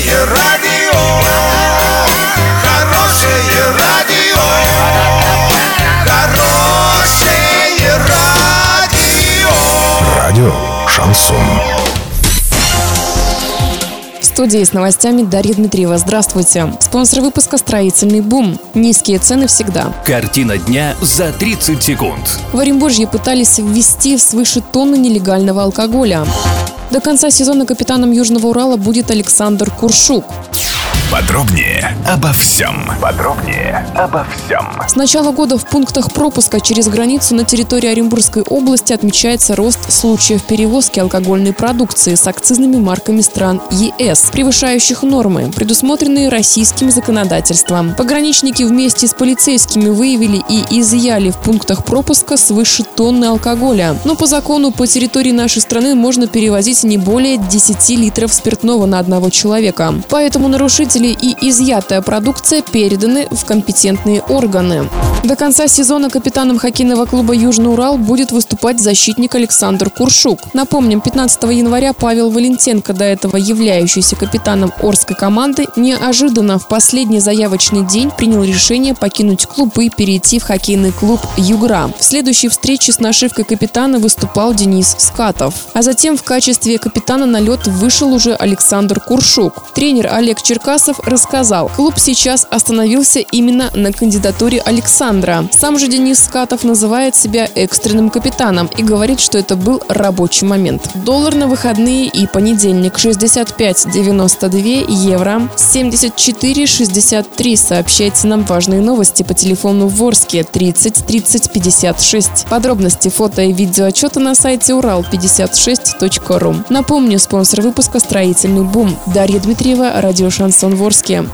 Хорошее радио, хорошее радио, хорошее радио. Радио Шансон. В студии с новостями Дарья Дмитриева. Здравствуйте. Спонсор выпуска «Строительный бум». Низкие цены всегда. Картина дня за 30 секунд. В Оренбурге пытались ввести свыше тонны нелегального алкоголя. До конца сезона капитаном Южного Урала будет Александр Куршук. Подробнее обо всем. Подробнее обо всем. С начала года в пунктах пропуска через границу на территории Оренбургской области отмечается рост случаев перевозки алкогольной продукции с акцизными марками стран ЕС, превышающих нормы, предусмотренные российским законодательством. Пограничники вместе с полицейскими выявили и изъяли в пунктах пропуска свыше тонны алкоголя. Но по закону по территории нашей страны можно перевозить не более 10 литров спиртного на одного человека. Поэтому нарушители и изъятая продукция переданы в компетентные органы. До конца сезона капитаном хоккейного клуба «Южный Урал» будет выступать защитник Александр Куршук. Напомним, 15 января Павел Валентенко, до этого являющийся капитаном Орской команды, неожиданно в последний заявочный день принял решение покинуть клуб и перейти в хоккейный клуб «Югра». В следующей встрече с нашивкой капитана выступал Денис Скатов. А затем в качестве капитана на лед вышел уже Александр Куршук. Тренер Олег Черкасов рассказал, клуб сейчас остановился именно на кандидатуре Александра. Сам же Денис Скатов называет себя экстренным капитаном и говорит, что это был рабочий момент. Доллар на выходные и понедельник 65,92 евро, 74,63. Сообщайте нам важные новости по телефону в Ворске 30 30 56. Подробности фото и видео отчета на сайте урал56.ру. Напомню, спонсор выпуска «Строительный бум». Дарья Дмитриева, радио «Шансон Ворске».